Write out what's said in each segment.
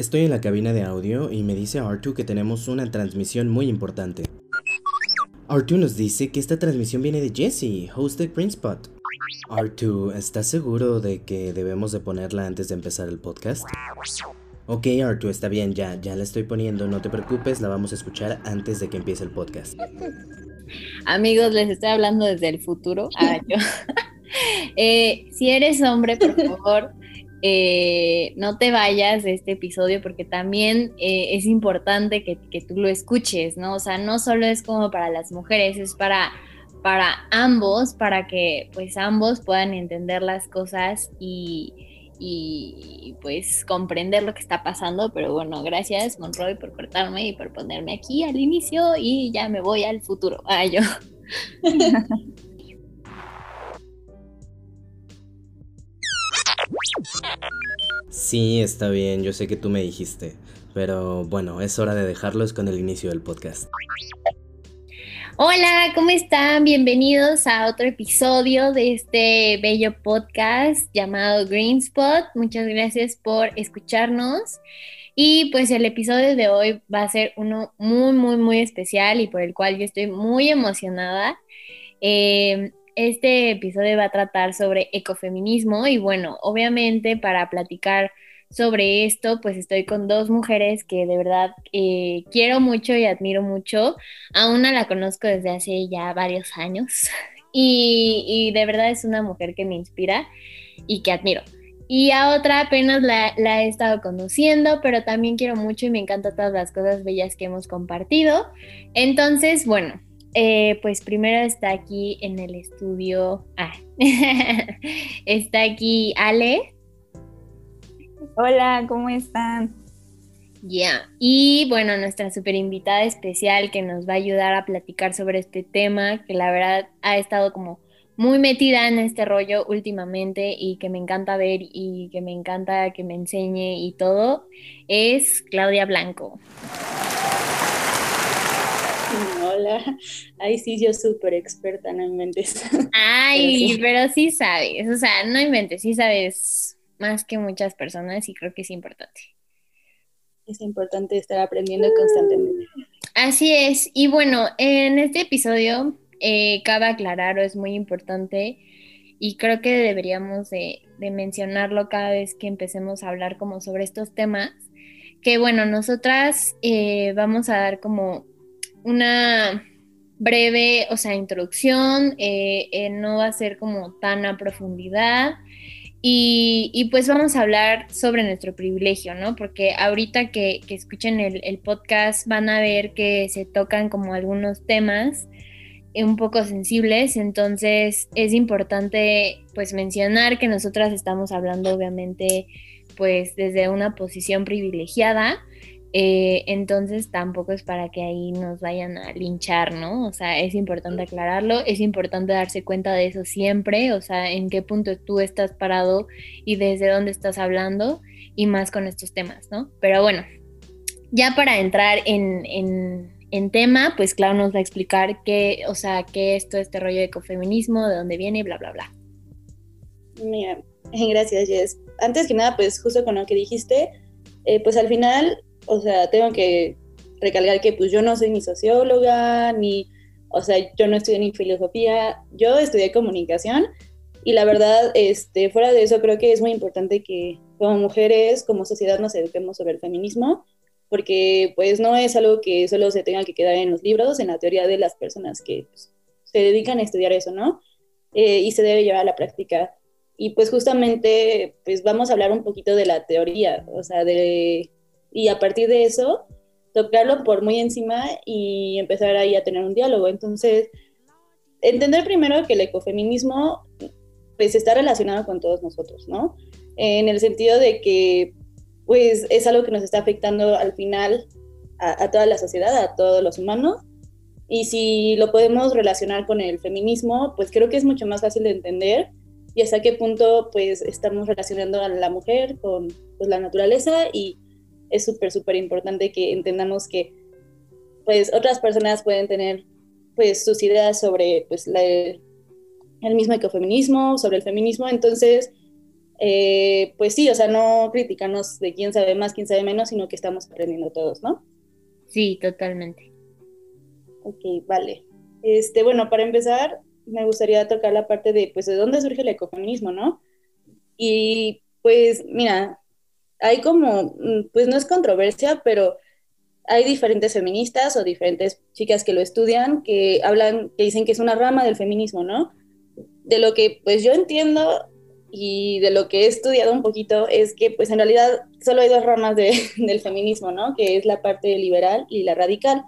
Estoy en la cabina de audio y me dice Artu que tenemos una transmisión muy importante. Artu nos dice que esta transmisión viene de Jesse, host de Greenspot. Artu, ¿estás seguro de que debemos de ponerla antes de empezar el podcast? Ok, Artu, está bien, ya, ya la estoy poniendo, no te preocupes, la vamos a escuchar antes de que empiece el podcast. Amigos, les estoy hablando desde el futuro. Ah, yo. Eh, si eres hombre, por favor, eh, no te vayas de este episodio porque también eh, es importante que, tú lo escuches, ¿no? O sea, no solo es como para las mujeres, es para, para ambos, para que pues ambos puedan entender las cosas y, y pues comprender lo que está pasando. Pero bueno, gracias Monroy por cortarme y por ponerme aquí al inicio y ya me voy al futuro. Ah, yo. Sí, está bien, yo sé que tú me dijiste, pero bueno, es hora de dejarlos con el inicio del podcast. Hola, ¿cómo están? Bienvenidos a otro episodio de este bello podcast llamado Green Spot. Muchas gracias por escucharnos. Y pues el episodio de hoy va a ser uno muy, muy, muy especial y por el cual yo estoy muy emocionada. Eh, este episodio va a tratar sobre ecofeminismo y bueno, obviamente para platicar sobre esto, pues estoy con dos mujeres que de verdad eh, quiero mucho y admiro mucho. A una la conozco desde hace ya varios años y, de verdad es una mujer que me inspira y que admiro. Y a otra apenas la, he estado conociendo, pero también quiero mucho y me encantan todas las cosas bellas que hemos compartido. Entonces, bueno, eh, pues primero está aquí en el estudio. Ah, está aquí Ale. Hola, ¿cómo están? Ya, y bueno, nuestra super invitada especial que nos va a ayudar a platicar sobre este tema, que la verdad ha estado como muy metida en este rollo últimamente y que me encanta ver y que me encanta que me enseñe y todo, es Claudia Blanco. Ahí sí yo súper experta, no inventes. Ay, pero sí. sabes, o sea, no inventes, sí sabes más que muchas personas y creo que es importante. Es importante estar aprendiendo constantemente. Así es, y bueno, en este episodio eh, cabe aclarar, o es muy importante, y creo que deberíamos de, mencionarlo cada vez que empecemos a hablar como sobre estos temas, que bueno, nosotras eh, vamos a dar como una breve, o sea, introducción, eh, eh, no va a ser como tan a profundidad. Y, pues vamos a hablar sobre nuestro privilegio, ¿no? Porque ahorita que, escuchen el, podcast van a ver que se tocan como algunos temas un poco sensibles, entonces es importante pues mencionar que nosotras estamos hablando obviamente pues desde una posición privilegiada, eh, entonces tampoco es para que ahí nos vayan a linchar, ¿no? O sea, es importante aclararlo, es importante darse cuenta de eso siempre, o sea, en qué punto tú estás parado y desde dónde estás hablando y más con estos temas, ¿no? Pero bueno, ya para entrar en, en, tema, pues Clau nos va a explicar qué, o sea, qué es todo este rollo de ecofeminismo, de dónde viene bla, bla, bla. Mira, gracias, Jess. Antes que nada, pues justo con lo que dijiste, eh, pues al final o sea, tengo que recalcar que pues yo no soy ni socióloga, ni, o sea, yo no estudié ni filosofía, yo estudié comunicación y la verdad, este, fuera de eso creo que es muy importante que como mujeres, como sociedad nos eduquemos sobre el feminismo, porque pues no es algo que solo se tenga que quedar en los libros, en la teoría de las personas que pues, se dedican a estudiar eso, ¿no? Eh, y se debe llevar a la práctica. Y pues justamente, pues vamos a hablar un poquito de la teoría, o sea, de y a partir de eso tocarlo por muy encima y empezar ahí a tener un diálogo. Entonces, entender primero que el ecofeminismo pues está relacionado con todos nosotros, ¿no? En el sentido de que pues es algo que nos está afectando al final a, toda la sociedad, a todos los humanos. Y si lo podemos relacionar con el feminismo, pues creo que es mucho más fácil de entender y hasta qué punto pues estamos relacionando a la mujer con pues, la naturaleza y es súper, súper importante que entendamos que pues otras personas pueden tener pues sus ideas sobre pues el mismo ecofeminismo, sobre el feminismo, entonces eh, pues sí, o sea, no criticarnos de quién sabe más, quién sabe menos, sino que estamos aprendiendo todos, ¿no? Sí, totalmente. Ok, vale. Este, bueno, para empezar, me gustaría tocar la parte de, pues, de dónde surge el ecofeminismo, ¿no? Y, pues, mira, hay como, mm, pues no es controversia, pero hay diferentes feministas o diferentes chicas que lo estudian, que hablan, que dicen que es una rama del feminismo, ¿no? De lo que, pues, yo entiendo y de lo que he estudiado un poquito es que pues en realidad solo hay dos ramas del feminismo, ¿no? Que es la parte liberal y la radical.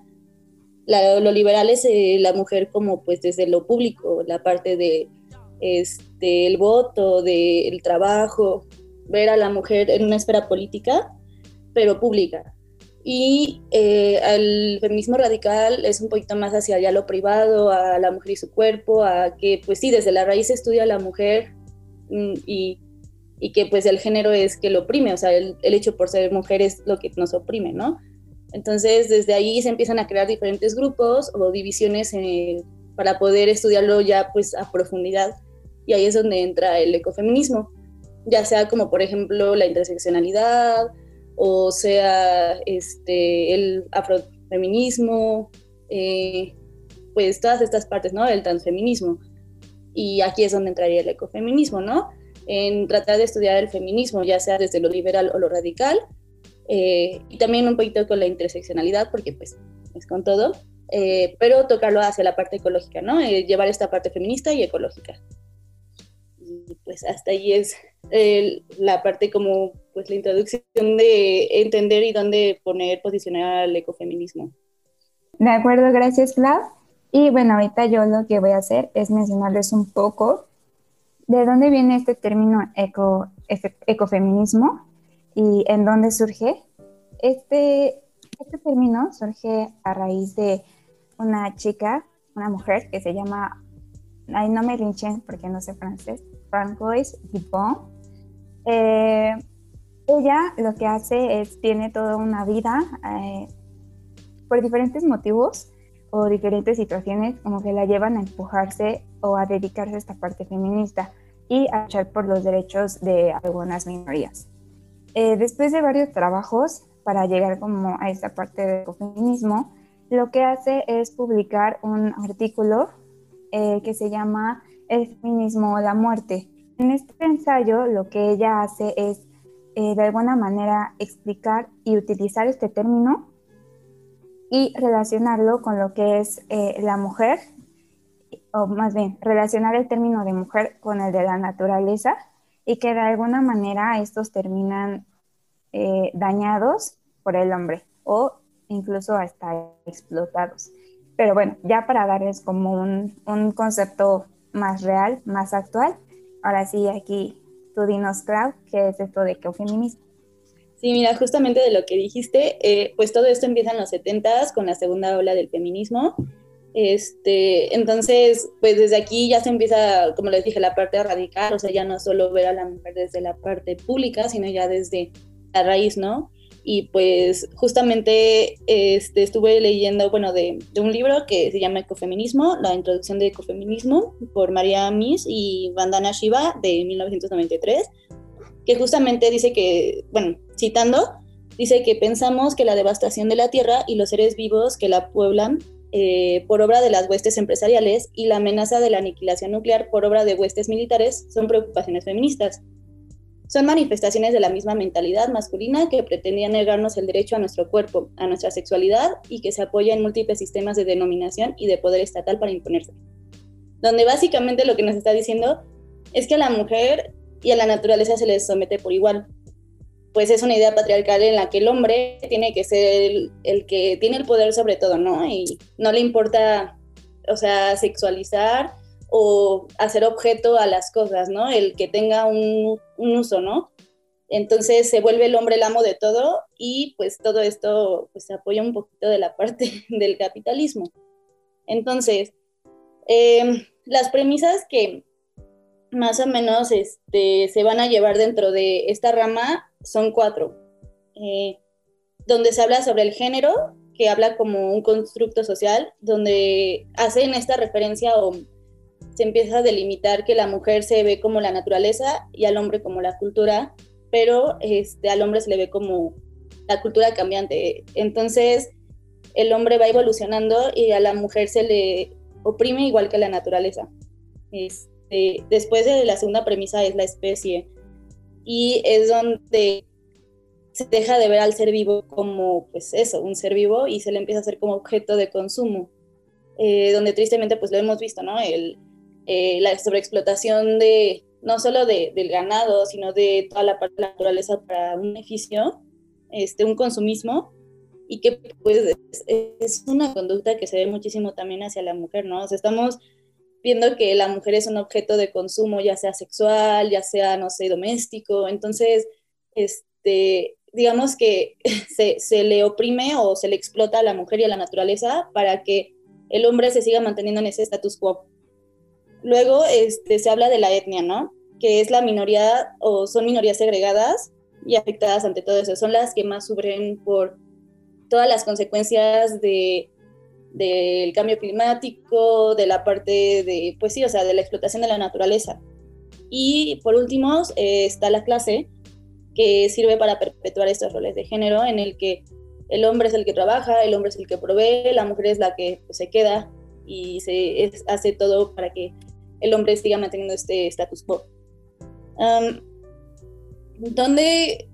lo liberal es eh, la mujer como pues desde lo público, la parte de este, el voto, del trabajo, ver a la mujer en una esfera política, pero pública. Y eh, el feminismo radical es un poquito más hacia ya lo privado, a la mujer y su cuerpo, a que pues sí, desde la raíz estudia a la mujer Mm, y, y, que pues el género es que lo oprime, o sea, el, hecho por ser mujer es lo que nos oprime, ¿no? Entonces, desde ahí se empiezan a crear diferentes grupos o divisiones para poder estudiarlo ya pues a profundidad. Y ahí es donde entra el ecofeminismo, ya sea como por ejemplo la interseccionalidad o sea este, el afrofeminismo, eh, pues todas estas partes, ¿no? El transfeminismo. Y aquí es donde entraría el ecofeminismo, ¿no? En tratar de estudiar el feminismo, ya sea desde lo liberal o lo radical, eh, y también un poquito con la interseccionalidad, porque pues es con todo, eh, pero tocarlo hacia la parte ecológica, ¿no? Eh, llevar esta parte feminista y ecológica. Y pues hasta ahí es la parte como pues la introducción de entender y dónde poner, posicionar al ecofeminismo. De acuerdo, gracias, Clau. Y bueno, ahorita yo lo que voy a hacer es mencionarles un poco de dónde viene este término eco, ecofeminismo y en dónde surge. Este, este término surge a raíz de una chica, una mujer que se llama, ay, no me linchen porque no sé francés, Francois Dupont. Eh, ella lo que hace es, tiene toda una vida eh, por diferentes motivos o diferentes situaciones como que la llevan a empujarse o a dedicarse a esta parte feminista y a luchar por los derechos de algunas minorías. Eh, después de varios trabajos para llegar como a esta parte del feminismo, lo que hace es publicar un artículo eh, que se llama El feminismo o la muerte. En este ensayo lo que ella hace es eh, de alguna manera explicar y utilizar este término y relacionarlo con lo que es eh, la mujer, o más bien relacionar el término de mujer con el de la naturaleza y que de alguna manera estos terminan eh, dañados por el hombre o incluso hasta explotados. Pero bueno, ya para darles como un, un concepto más real, más actual, ahora sí aquí tú dinos, Clau, ¿qué es esto de feminismo? Sí, mira, justamente de lo que dijiste, eh, pues todo esto empieza en los 70 con la segunda ola del feminismo. Este, entonces, pues desde aquí ya se empieza, como les dije, la parte radical, o sea, ya no solo ver a la mujer desde la parte pública, sino ya desde la raíz, ¿no? Y pues justamente este, estuve leyendo, bueno, de, un libro que se llama Ecofeminismo, la introducción de ecofeminismo, por María Mis y Vandana Shiva de 1993 que justamente dice que, bueno, citando, dice que pensamos que la devastación de la tierra y los seres vivos que la pueblan eh, por obra de las huestes empresariales y la amenaza de la aniquilación nuclear por obra de huestes militares son preocupaciones feministas. Son manifestaciones de la misma mentalidad masculina que pretendía negarnos el derecho a nuestro cuerpo, a nuestra sexualidad y que se apoya en múltiples sistemas de denominación y de poder estatal para imponerse. Donde básicamente lo que nos está diciendo es que a la mujer y a la naturaleza se les somete por igual. Pues es una idea patriarcal en la que el hombre tiene que ser el, que tiene el poder sobre todo, ¿no? Y no le importa, o sea, sexualizar o hacer objeto a las cosas, ¿no? El que tenga un, uso, ¿no? Entonces se vuelve el hombre el amo de todo y pues todo esto pues apoya un poquito de la parte del capitalismo. Entonces, em, las premisas que, más o menos este, se van a llevar dentro de esta rama son cuatro, eh, donde se habla sobre el género, que habla como un constructo social, donde hacen esta referencia o se empieza a delimitar que la mujer se ve como la naturaleza y al hombre como la cultura, pero este, al hombre se le ve como la cultura cambiante. Entonces, el hombre va evolucionando y a la mujer se le oprime igual que la naturaleza. Este, después de la segunda premisa es la especie y es donde se deja de ver al ser vivo como, pues eso, un ser vivo y se le empieza a hacer como objeto de consumo, eh, donde tristemente pues lo hemos visto, ¿no? El, eh, la sobreexplotación de, no solo de, del ganado, sino de toda la parte de la naturaleza para un beneficio, este, un consumismo, y que pues es, una conducta que se ve muchísimo también hacia la mujer, ¿no? O sea, estamos viendo que la mujer es un objeto de consumo, ya sea sexual, ya sea, no sé, doméstico, entonces, este, digamos que se, se le oprime o se le explota a la mujer y a la naturaleza para que el hombre se siga manteniendo en ese status quo. Luego este, se habla de la etnia, ¿no? Que es la minoría o son minorías segregadas y afectadas ante todo eso. Son las que más sufren por todas las consecuencias de del cambio climático, de la parte de, pues sí, o sea, de la explotación de la naturaleza. Y por último está la clase, que sirve para perpetuar estos roles de género en el que el hombre es el que trabaja, el hombre es el que provee, la mujer es la que pues, se queda y se hace todo para que el hombre siga manteniendo este status quo. ¿Dónde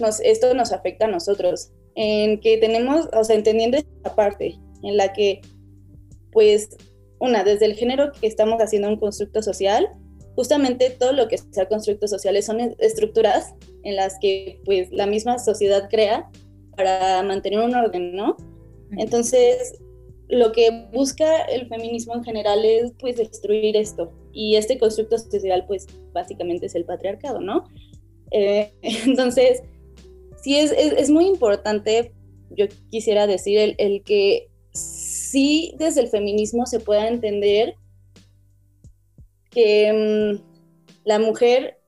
nos, esto nos afecta a nosotros? En que tenemos, o sea, entendiendo esta parte en la que, pues, una, desde el género que estamos haciendo un constructo social, justamente todo lo que sea constructos sociales son estructuras en las que, pues, la misma sociedad crea para mantener un orden, ¿no? Entonces, lo que busca el feminismo en general es pues destruir esto y este constructo social pues básicamente es el patriarcado, ¿no? Eh, entonces, sí es, es, muy importante, yo quisiera decir, el, el, que sí desde el feminismo se pueda entender que mm, la mujer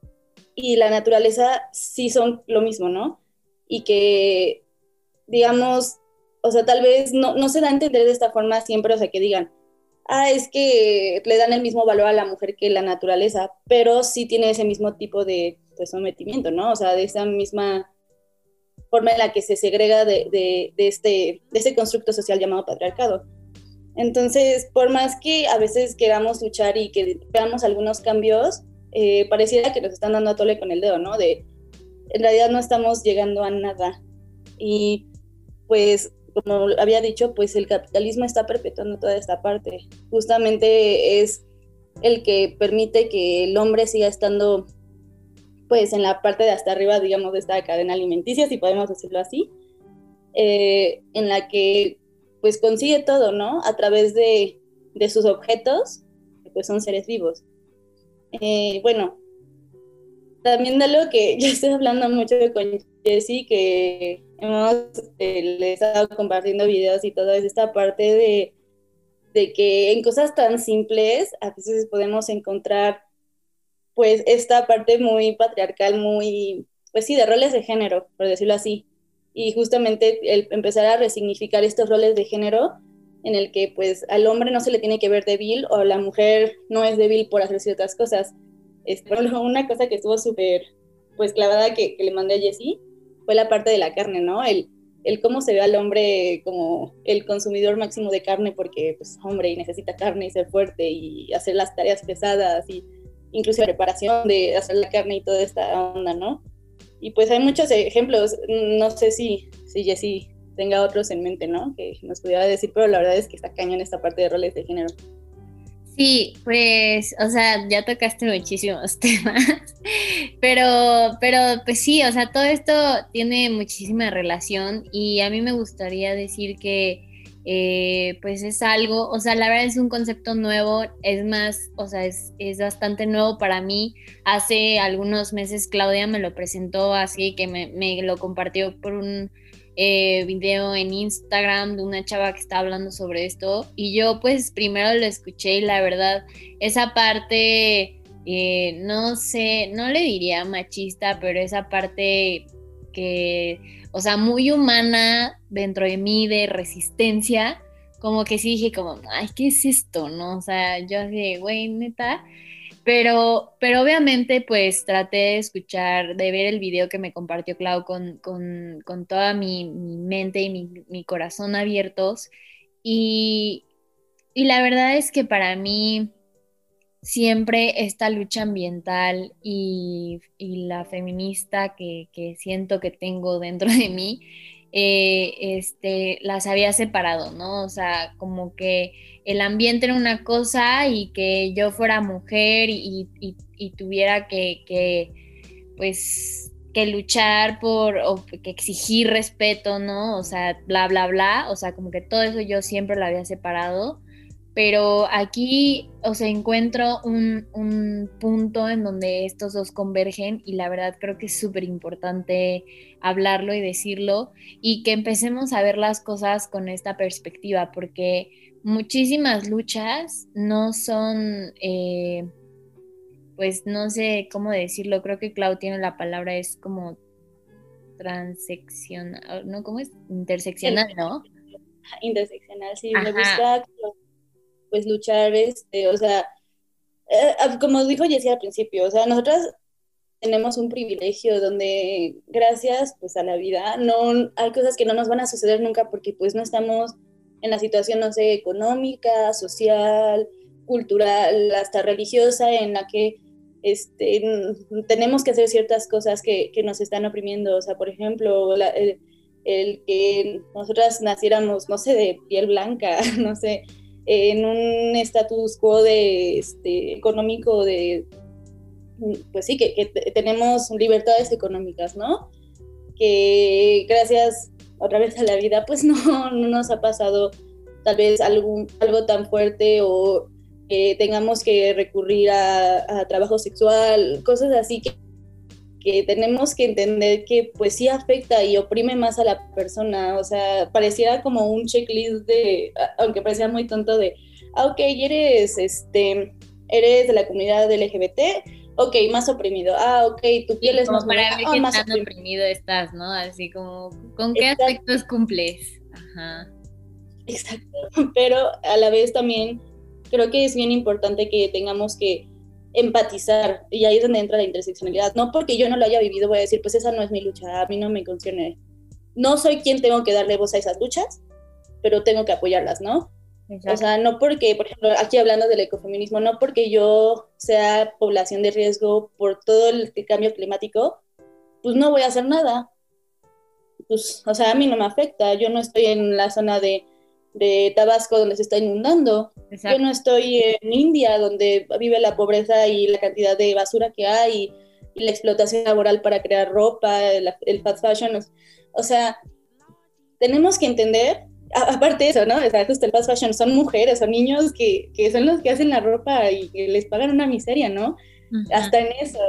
y la naturaleza sí son lo mismo, ¿no? Y que, digamos, o sea, tal vez no, no se da a entender de esta forma siempre, o sea, que digan, ah, es que le dan el mismo valor a la mujer que la naturaleza, pero sí tiene ese mismo tipo de pues, sometimiento, ¿no? O sea, de esa misma forma en la que se segrega de, de, este, de este constructo social llamado patriarcado. Entonces, por más que a veces queramos luchar y que veamos algunos cambios, eh, pareciera que nos están dando a tole con el dedo, ¿no? De, en realidad no estamos llegando a nada. Y pues como había dicho, pues el capitalismo está perpetuando toda esta parte. Justamente es el que permite que el hombre siga estando pues en la parte de hasta arriba, digamos, de esta cadena alimenticia, si podemos decirlo así, eh, en la que pues consigue todo, ¿no? A través de, de sus objetos, que pues son seres vivos. Eh, bueno, también de lo que yo estoy hablando mucho con Jessie, que hemos eh, le estado compartiendo videos y todo, es esta parte de, de que en cosas tan simples a veces podemos encontrar pues esta parte muy patriarcal, muy, pues sí, de roles de género, por decirlo así. Y justamente el empezar a resignificar estos roles de género en el que pues al hombre no se le tiene que ver débil o la mujer no es débil por hacer ciertas cosas. Es, ejemplo, una cosa que estuvo súper pues clavada que, que, le mandé a Jessie fue la parte de la carne, ¿no? El, el cómo se ve al hombre como el consumidor máximo de carne porque pues hombre y necesita carne y ser fuerte y hacer las tareas pesadas y incluso la preparación de hacer la carne y toda esta onda, ¿no? Y pues hay muchos ejemplos, no sé si, si Jessie tenga otros en mente, ¿no? Que nos pudiera decir, pero la verdad es que está cañón esta parte de roles de género. Sí, pues, o sea, ya tocaste muchísimos temas, pero, pero, pues sí, o sea, todo esto tiene muchísima relación y a mí me gustaría decir que, eh, pues es algo, o sea, la verdad es un concepto nuevo, es más, o sea, es, es, bastante nuevo para mí. Hace algunos meses Claudia me lo presentó así, que me, me lo compartió por un eh, video en Instagram de una chava que está hablando sobre esto y yo pues primero lo escuché y la verdad esa parte, eh, no sé, no le diría machista, pero esa parte que, o sea, muy humana dentro de mí de resistencia, como que sí dije como, ay, ¿qué es esto? ¿No? O sea, yo así, güey, neta. Pero, pero obviamente pues traté de escuchar, de ver el video que me compartió Clau con, con, con toda mi, mi, mente y mi, mi corazón abiertos. Y, y la verdad es que para mí siempre esta lucha ambiental y, y la feminista que, que, siento que tengo dentro de mí, eh, este, las había separado, ¿no? O sea, como que el ambiente era una cosa y que yo fuera mujer y, y, y tuviera que, que, pues, que luchar por o que exigir respeto, ¿no? O sea, bla, bla, bla. O sea, como que todo eso yo siempre lo había separado pero aquí, o sea, encuentro un, un, punto en donde estos dos convergen y la verdad creo que es súper importante hablarlo y decirlo y que empecemos a ver las cosas con esta perspectiva, porque muchísimas luchas no son, eh, pues no sé cómo decirlo, creo que Clau tiene la palabra, es como transeccional, ¿no? ¿Cómo es? Interseccional, ¿no? Interseccional, sí, me gusta pues luchar, este, o sea, eh, ah, como dijo Jessie al principio, o sea, nosotras tenemos un privilegio donde gracias pues a la vida no hay cosas que no nos van a suceder nunca porque pues no estamos en la situación no sé económica, social, cultural, hasta religiosa en la que este, tenemos que hacer ciertas cosas que, que nos están oprimiendo, o sea, por ejemplo, el, el, que nosotras naciéramos, no sé, de piel blanca, no sé, en un status quo de, este, económico de, pues sí, que, tenemos libertades económicas, ¿no? Que gracias otra vez a la vida, pues no, no nos ha pasado tal vez algún, algo tan fuerte o que tengamos que recurrir a, a trabajo sexual, cosas así que que tenemos que entender que pues sí afecta y oprime más a la persona, o sea, pareciera como un checklist de, aunque parecía muy tonto de, ah, ok, eres, este, eres de la comunidad LGBT, ok, más oprimido, ah, ok, tu piel es más para ver qué tan oprimido. estás, ¿no? Así como, ¿con qué aspectos cumples? Ajá. Exacto, pero a la vez también creo que es bien importante que tengamos que empatizar, y ahí es donde entra la interseccionalidad. No porque yo no lo haya vivido voy a decir, pues esa no es mi lucha, a mí no me concierne. No soy quien tengo que darle voz a esas luchas, pero tengo que apoyarlas, ¿no? O sea, no porque, por ejemplo, aquí hablando del ecofeminismo, no porque yo sea población de riesgo por todo el cambio climático, pues no voy a hacer nada. Pues, o sea, a mí no me afecta, yo no estoy en la zona de de Tabasco donde se está inundando. Yo no estoy en India donde vive la pobreza y la cantidad de basura que hay y, la explotación laboral para crear ropa, el, fast fashion. O sea, tenemos que entender, aparte de eso, ¿no? O sea, justo el fast fashion son mujeres, son niños que, que son los que hacen la ropa y que les pagan una miseria, ¿no? Hasta en eso.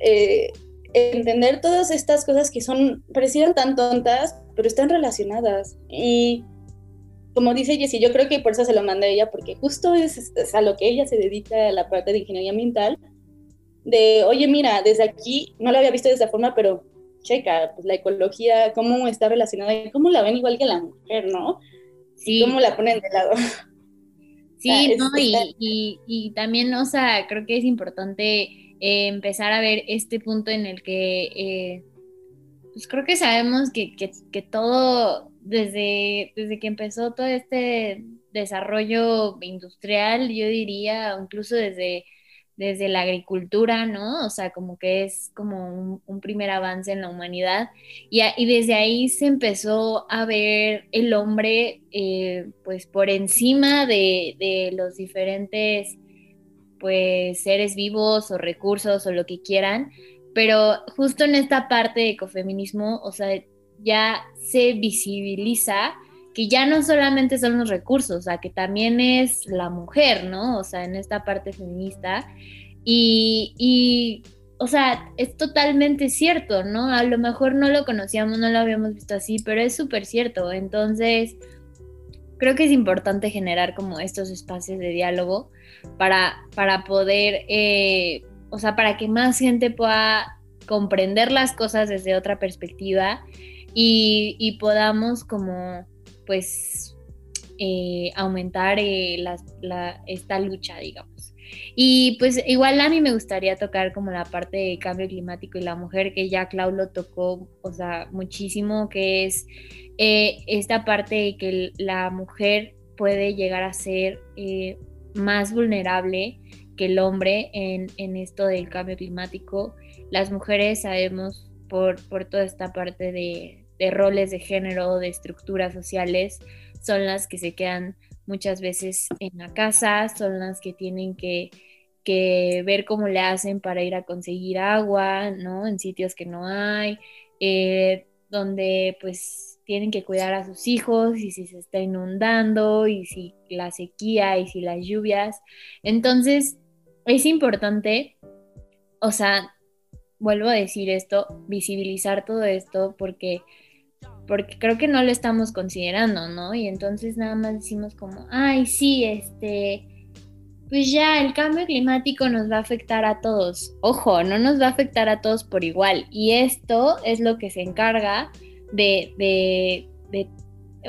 Eh, entender todas estas cosas que son, parecieran tan tontas, pero están relacionadas. Y como dice Jessie, yo creo que por eso se lo mandé a ella, porque justo es, a lo que ella se dedica, a la parte de ingeniería ambiental, de, oye, mira, desde aquí, no lo había visto de esa forma, pero checa, pues la ecología, cómo está relacionada, cómo la ven igual que la mujer, ¿no? Sí. Cómo la ponen de lado. Sí, no, y, y, también, o sea, creo que es importante eh, empezar a ver este punto en el que, eh, pues creo que sabemos que, que, todo desde, desde que empezó todo este desarrollo industrial, yo diría, incluso desde, desde la agricultura, ¿no? O sea, como que es como un, primer avance en la humanidad. Y, y, desde ahí se empezó a ver el hombre, eh, pues, por encima de, de, los diferentes, pues, seres vivos o recursos o lo que quieran. Pero justo en esta parte de ecofeminismo, o sea, ya se visibiliza que ya no solamente son los recursos, o sea, que también es la mujer, ¿no? O sea, en esta parte feminista. Y, y, o sea, es totalmente cierto, ¿no? A lo mejor no lo conocíamos, no lo habíamos visto así, pero es súper cierto. Entonces, creo que es importante generar como estos espacios de diálogo para, para poder, eh, o sea, para que más gente pueda comprender las cosas desde otra perspectiva y, podamos como pues eh, aumentar eh, esta lucha, digamos. Y pues igual a mí me gustaría tocar como la parte de cambio climático y la mujer, que ya Clau lo tocó, o sea, muchísimo, que es eh, esta parte de que la mujer puede llegar a ser más vulnerable que el hombre en, en, esto del cambio climático. Las mujeres sabemos por, por toda esta parte de, roles de género, de estructuras sociales, son las que se quedan muchas veces en la casa, son las que tienen que, ver cómo le hacen para ir a conseguir agua, ¿no? En sitios que no hay, eh, donde pues tienen que cuidar a sus hijos y si se está inundando y si la sequía y si las lluvias. Entonces, es importante, o sea, vuelvo a decir esto, visibilizar todo esto porque porque creo que no lo estamos considerando, ¿no? Y entonces nada más decimos como, ay, sí, este, pues ya el cambio climático nos va a afectar a todos. Ojo, no nos va a afectar a todos por igual. Y esto es lo que se encarga de, de, de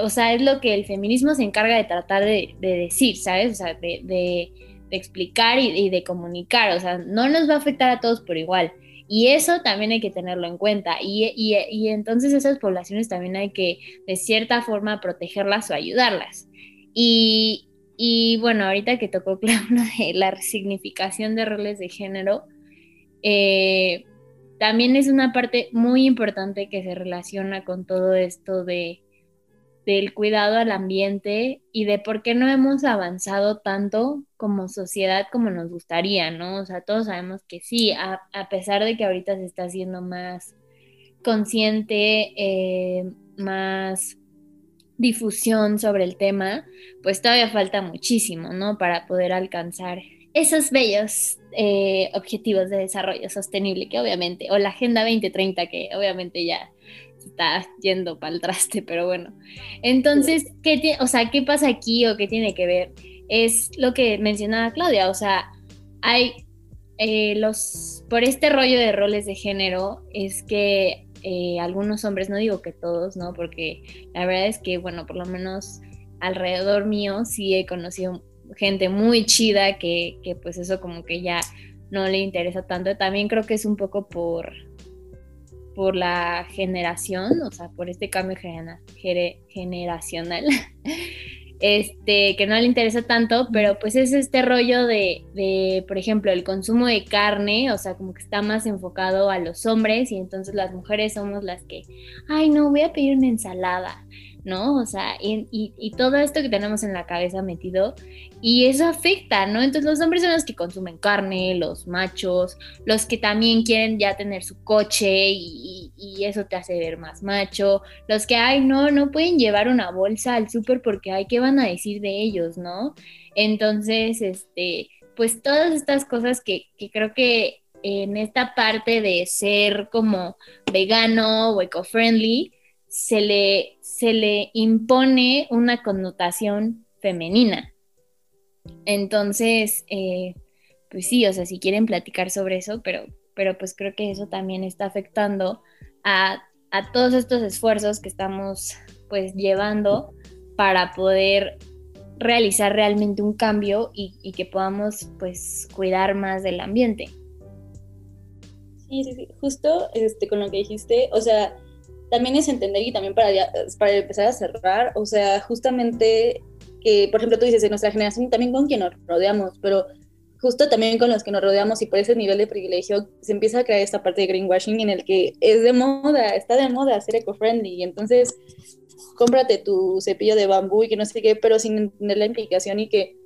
o sea, es lo que el feminismo se encarga de tratar de, decir, ¿sabes? O sea, de, explicar y, y de comunicar. O sea, no nos va a afectar a todos por igual. Y eso también hay que tenerlo en cuenta. Y, entonces esas poblaciones también hay que, de cierta forma, protegerlas o ayudarlas. Y, bueno, ahorita que tocó claro de la resignificación de roles de género, eh, también es una parte muy importante que se relaciona con todo esto de del cuidado al ambiente y de por qué no hemos avanzado tanto como sociedad como nos gustaría, ¿no? O sea, todos sabemos que sí, a, pesar de que ahorita se está haciendo más consciente, eh, más difusión sobre el tema, pues todavía falta muchísimo, ¿no? Para poder alcanzar esos bellos eh, objetivos de desarrollo sostenible que obviamente, o la Agenda 2030 que obviamente ya está yendo para el traste, pero bueno. Entonces, ¿qué, o sea, ¿qué pasa aquí o qué tiene que ver? Es lo que mencionaba Claudia, o sea, hay eh, los, por este rollo de roles de género, es que eh, algunos hombres, no digo que todos, ¿no? Porque la verdad es que, bueno, por lo menos alrededor mío sí he conocido gente muy chida que, que pues eso como que ya no le interesa tanto. También creo que es un poco por por la generación, o sea, por este cambio generacional, este, que no le interesa tanto, pero pues es este rollo de, de, por ejemplo, el consumo de carne, o sea, como que está más enfocado a los hombres y entonces las mujeres somos las que, ay, no, voy a pedir una ensalada, ¿no? O sea, y, y, todo esto que tenemos en la cabeza metido, y eso afecta, ¿no? Entonces los hombres son los que consumen carne, los machos, los que también quieren ya tener su coche y, eso te hace ver más macho, los que, ay, no, no pueden llevar una bolsa al súper porque, ay, ¿qué van a decir de ellos, ¿no? Entonces, este, pues todas estas cosas que, que creo que en esta parte de ser como vegano o eco-friendly, se le, se le impone una connotación femenina. Entonces, eh, pues sí, o sea, si quieren platicar sobre eso, pero, pero pues creo que eso también está afectando a, todos estos esfuerzos que estamos pues llevando para poder realizar realmente un cambio y, y, que podamos pues cuidar más del ambiente. Sí, sí, sí, justo este, con lo que dijiste, o sea, también es entender y también para, para empezar a cerrar, o sea, justamente que, por ejemplo, tú dices, en nuestra generación también con quien nos rodeamos, pero justo también con los que nos rodeamos y por ese nivel de privilegio se empieza a crear esta parte de greenwashing en el que es de moda, está de moda ser eco-friendly y entonces cómprate tu cepillo de bambú y que no sé qué, pero sin entender la implicación y que,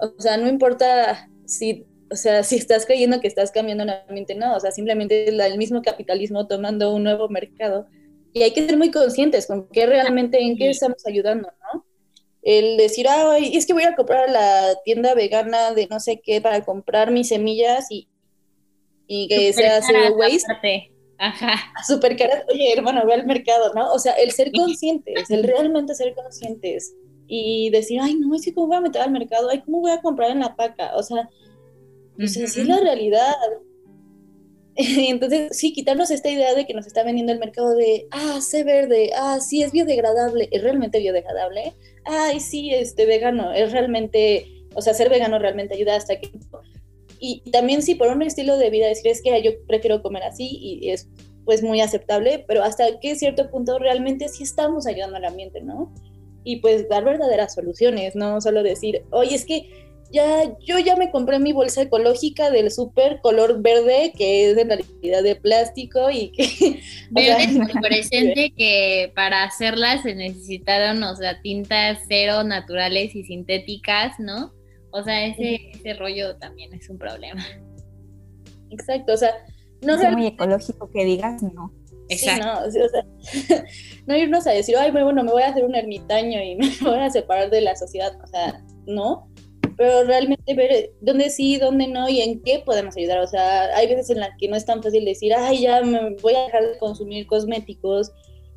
o sea, no importa si, o sea, si estás creyendo que estás cambiando el ambiente, no, o sea, simplemente es el mismo capitalismo tomando un nuevo mercado y hay que ser muy conscientes con qué realmente, en qué estamos ayudando. El decir, ay, es que voy a comprar a la tienda vegana de no sé qué para comprar mis semillas y, y que sea zero waste. Ajá. Súper cara. Oye, hermano, ve al mercado, ¿no? O sea, el ser conscientes, el realmente ser conscientes y decir, ay, no, es que cómo voy a meter al mercado, ay, cómo voy a comprar en la paca. O sea, pues así es la realidad. Entonces, sí, quitarnos esta idea de que nos está vendiendo el mercado de, ah, sé verde, ah, sí, es biodegradable, es realmente biodegradable, ay, sí, este vegano, es realmente, o sea, ser vegano realmente ayuda hasta que... Y, también sí, por un estilo de vida, decir es que yo prefiero comer así y es pues muy aceptable, pero hasta qué cierto punto realmente sí estamos ayudando al ambiente, ¿no? Y pues dar verdaderas soluciones, no solo decir, oye, es que ya, yo ya me compré mi bolsa ecológica del súper color verde, que es en realidad de plástico y que... Verde presente que para hacerla se necesitaron, o sea, tintas cero naturales y sintéticas, ¿no? O sea, ese, ese rollo también es un problema. Exacto, o sea... No es muy ecológico que digas, no. Exacto. no, o sea, no irnos a decir, ay, bueno, me voy a hacer un ermitaño y me voy a separar de la sociedad, o sea, no, pero realmente ver dónde sí, dónde no y en qué podemos ayudar. O sea, hay veces en las que no es tan fácil decir, ay, ya me voy a dejar de consumir cosméticos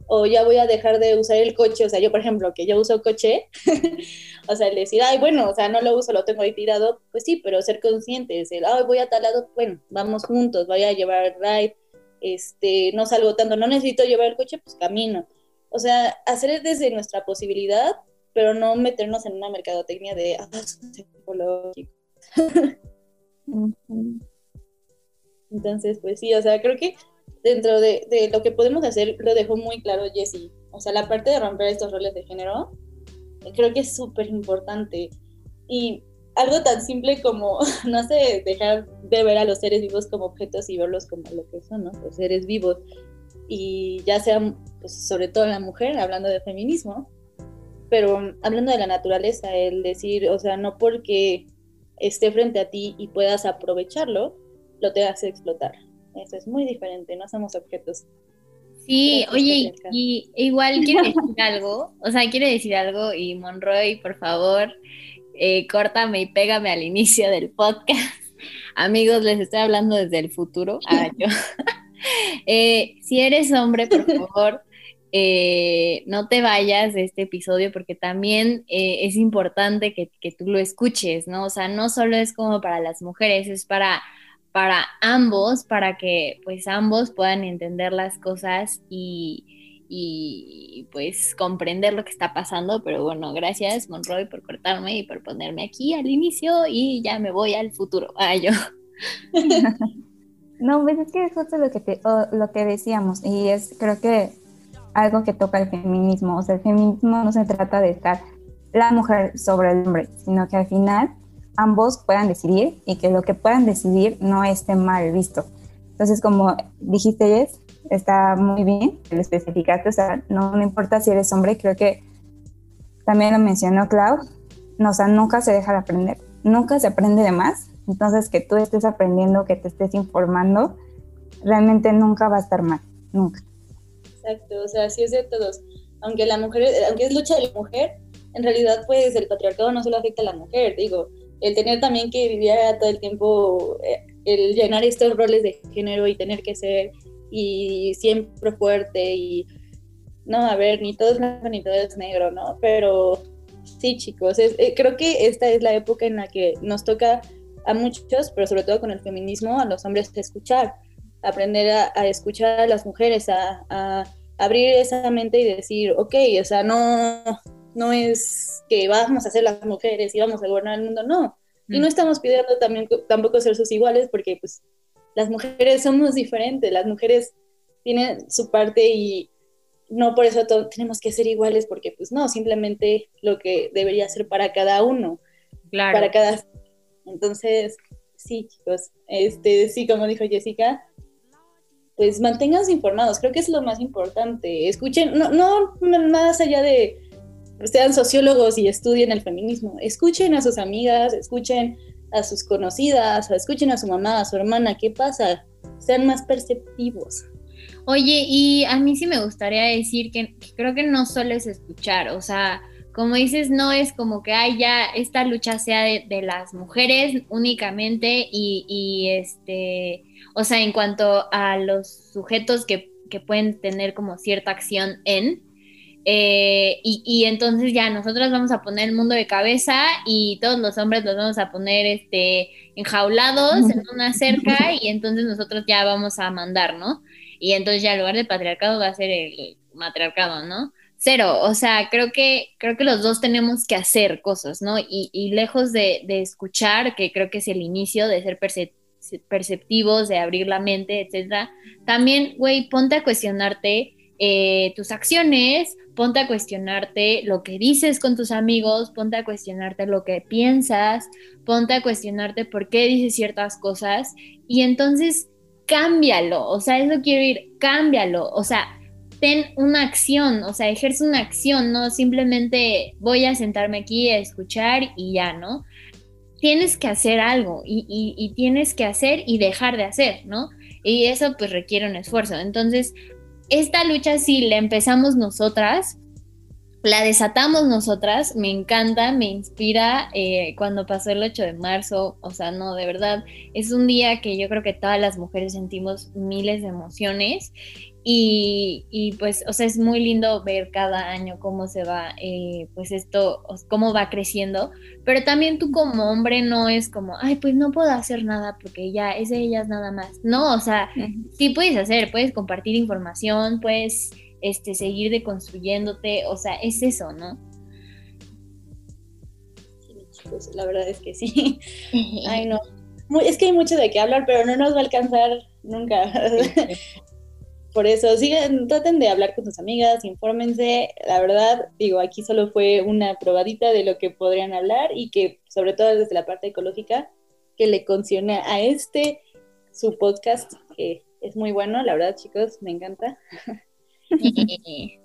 o ya voy a dejar de usar el coche. O sea, yo, por ejemplo, que yo uso coche, o sea, el decir, ay, bueno, o sea, no lo uso, lo tengo ahí tirado, pues sí, pero ser consciente, el, ay, voy a tal lado, bueno, vamos juntos, voy a llevar ride, este, no salgo tanto, no necesito llevar el coche, pues camino. O sea, hacer desde nuestra posibilidad pero no meternos en una mercadotecnia de ah, Entonces, pues sí, o sea, creo que dentro de, de, lo que podemos hacer, lo dejó muy claro Jessie. O sea, la parte de romper estos roles de género, creo que es súper importante. Y algo tan simple como, no sé, dejar de ver a los seres vivos como objetos y verlos como lo que son, ¿no? Los seres vivos. Y ya sea, pues, sobre todo la mujer, hablando de feminismo, pero hablando de la naturaleza, el decir, o sea, no porque esté frente a ti y puedas aprovecharlo, lo te hace explotar. Eso es muy diferente, no somos objetos. Sí, oye, y igual quiere decir algo, o sea, quiere decir algo y Monroy, por favor, eh, córtame y pégame al inicio del podcast. Amigos, les estoy hablando desde el futuro. Ah, yo. Eh, si eres hombre, por favor, eh, no te vayas de este episodio porque también eh, es importante que, tú lo escuches, ¿no? O sea, no solo es como para las mujeres, es para, para ambos, para que pues ambos puedan entender las cosas y, y pues comprender lo que está pasando. Pero bueno, gracias Monroy por cortarme y por ponerme aquí al inicio y ya me voy al futuro. Yo. No, pues es que es justo lo que, te, lo que decíamos y es, creo que algo que toca el feminismo. O sea, el feminismo no se trata de estar la mujer sobre el hombre, sino que al final ambos puedan decidir y que lo que puedan decidir no esté mal visto. Entonces, como dijiste, Jess, está muy bien el especificarte, o sea, no, no, importa si eres hombre, creo que también lo mencionó Clau, no, o sea, nunca se deja de aprender, nunca se aprende de más, entonces que tú estés aprendiendo, que te estés informando, realmente nunca va a estar mal, nunca. Exacto, o sea, sí es de todos. Aunque la mujer, aunque es lucha de la mujer, en realidad pues el patriarcado no solo afecta a la mujer, digo, el tener también que vivir todo el tiempo, eh, el llenar estos roles de género y tener que ser y siempre fuerte y no, a ver, ni todo es blanco ni todo es negro, ¿no? Pero sí, chicos, eh, creo que esta es la época en la que nos toca a muchos, pero sobre todo con el feminismo, a los hombres escuchar aprender a, escuchar a las mujeres, a, abrir esa mente y decir, ok, o sea, no, no es que vamos a ser las mujeres y vamos a gobernar el mundo, no. Y no mm. estamos pidiendo también, tampoco ser sus iguales porque pues las mujeres somos diferentes, las mujeres tienen su parte y no por eso tenemos que ser iguales porque pues no, simplemente lo que debería ser para cada uno, claro. para cada... Entonces, sí, chicos, este, sí, como dijo Jessica, pues manténganse informados, creo que es lo más importante. Escuchen, no, no más allá de sean sociólogos y estudien el feminismo, escuchen a sus amigas, escuchen a sus conocidas, escuchen a su mamá, a su hermana, ¿qué pasa? Sean más perceptivos. Oye, y a mí sí me gustaría decir que, creo que no solo es escuchar, o sea, como dices, no es como que hay ya esta lucha sea de, las mujeres únicamente y, y este o sea, en cuanto a los sujetos que, pueden tener como cierta acción en, eh, y, entonces ya nosotros vamos a poner el mundo de cabeza y todos los hombres los vamos a poner este, enjaulados en una cerca y entonces nosotros ya vamos a mandar, ¿no? Y entonces ya en lugar del patriarcado va a ser el matriarcado, ¿no? Cero, o sea, creo que, creo que los dos tenemos que hacer cosas, ¿no? Y, lejos de, escuchar, que creo que es el inicio de ser perceptivos, de abrir la mente, etcétera, también, güey, ponte a cuestionarte eh, tus acciones, ponte a cuestionarte lo que dices con tus amigos, ponte a cuestionarte lo que piensas, ponte a cuestionarte por qué dices ciertas cosas y entonces cámbialo, o sea, eso quiero ir, cámbialo, o sea, ten una acción, o sea, ejerce una acción, no simplemente voy a sentarme aquí a escuchar y ya, ¿no? Tienes que hacer algo y, tienes que hacer y dejar de hacer, ¿no? Y eso pues requiere un esfuerzo. Entonces, esta lucha sí la empezamos nosotras, la desatamos nosotras, me encanta, me inspira eh, cuando pasó el 8 de marzo, o sea, no, de verdad, es un día que yo creo que todas las mujeres sentimos miles de emociones y, pues, o sea, es muy lindo ver cada año cómo se va, eh, pues esto, cómo va creciendo, pero también tú como hombre no es como, ay, pues no puedo hacer nada porque ya es de ellas nada más. No, o sea, sí puedes hacer, puedes compartir información, puedes este, seguir deconstruyéndote, o sea, es eso, ¿no? Sí, chicos, la verdad es que sí. ay, no. es que hay mucho de qué hablar, pero no nos va a alcanzar nunca. Por eso, sigan, traten de hablar con sus amigas, infórmense. La verdad, digo, aquí solo fue una probadita de lo que podrían hablar y que, sobre todo desde la parte ecológica, que le conciona a este, su podcast, que es muy bueno, la verdad, chicos, me encanta.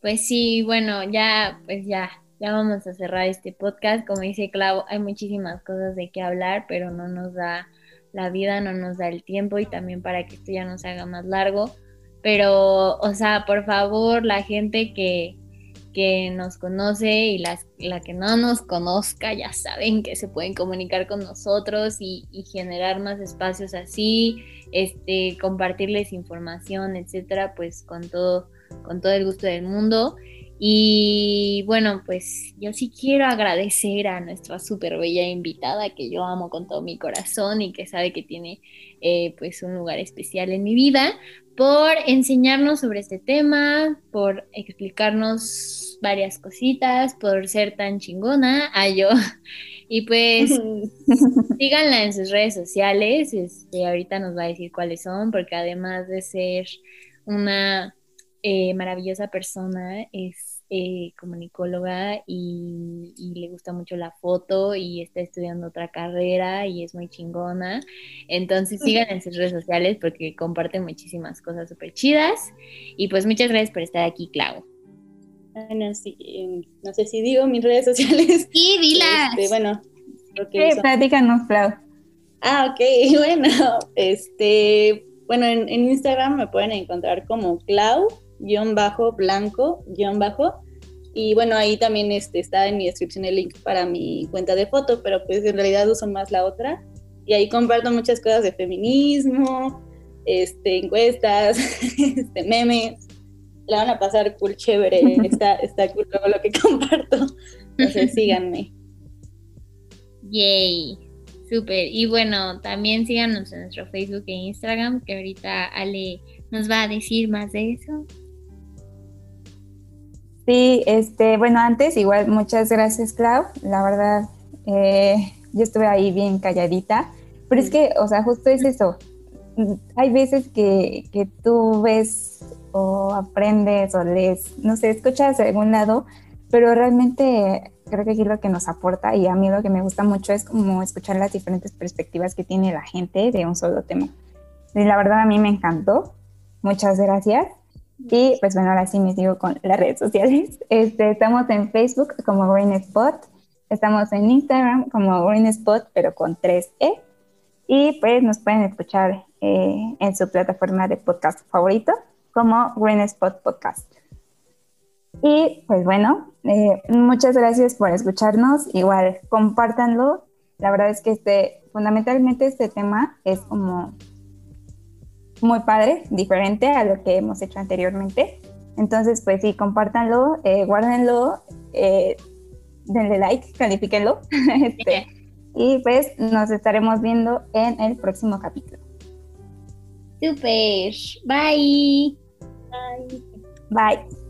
pues sí, bueno, ya, pues ya, ya vamos a cerrar este podcast. Como dice Clau, hay muchísimas cosas de qué hablar, pero no nos da la vida no nos da el tiempo y también para que esto ya no se haga más largo. Pero, o sea, por favor, la gente que, que nos conoce y las, la que no nos conozca, ya saben que se pueden comunicar con nosotros y, y, generar más espacios así, este, compartirles información, etcétera, pues con todo, con todo el gusto del mundo. Y bueno, pues yo sí quiero agradecer a nuestra súper bella invitada que yo amo con todo mi corazón y que sabe que tiene eh, pues un lugar especial en mi vida por enseñarnos sobre este tema, por explicarnos varias cositas, por ser tan chingona a yo. Y pues síganla en sus redes sociales, este, ahorita nos va a decir cuáles son, porque además de ser una eh, maravillosa persona, es eh, comunicóloga y, le gusta mucho la foto y está estudiando otra carrera y es muy chingona. Entonces sigan en sus redes sociales porque comparte muchísimas cosas súper chidas. Y pues muchas gracias por estar aquí, Clau. Bueno, sí, no sé si digo mis redes sociales. Sí, dilas. Este, bueno, sí, platícanos, Clau. Ah, ok, bueno, este, bueno, en, en Instagram me pueden encontrar como Clau guion bajo, blanco, guion bajo. Y bueno, ahí también este, está en mi descripción el link para mi cuenta de foto, pero pues en realidad uso más la otra. Y ahí comparto muchas cosas de feminismo, este, encuestas, este, memes. La van a pasar cool, chévere. Está, está cool todo lo que comparto. Entonces síganme. Yay. Súper. Y bueno, también síganos en nuestro Facebook e Instagram, que ahorita Ale nos va a decir más de eso. Sí, este, bueno, antes igual muchas gracias, Clau. La verdad, eh, yo estuve ahí bien calladita, pero es que, o sea, justo es eso. Hay veces que, que tú ves o aprendes o lees, no sé, escuchas de algún lado, pero realmente creo que aquí lo que nos aporta y a mí lo que me gusta mucho es como escuchar las diferentes perspectivas que tiene la gente de un solo tema. Y la verdad a mí me encantó. Muchas gracias. Y pues bueno, ahora sí me sigo con las redes sociales. Este, estamos en Facebook como Green Spot, estamos en Instagram como Green Spot, pero con 3E. Y pues nos pueden escuchar eh, en su plataforma de podcast favorito como Green Spot Podcast. Y pues bueno, eh, muchas gracias por escucharnos. Igual, compártanlo. La verdad es que este, fundamentalmente este tema es como muy padre, diferente a lo que hemos hecho anteriormente. Entonces, pues sí, compártanlo, eh, guárdenlo, eh, denle like, califíquenlo. este, y pues nos estaremos viendo en el próximo capítulo. Super. Bye. Bye. Bye.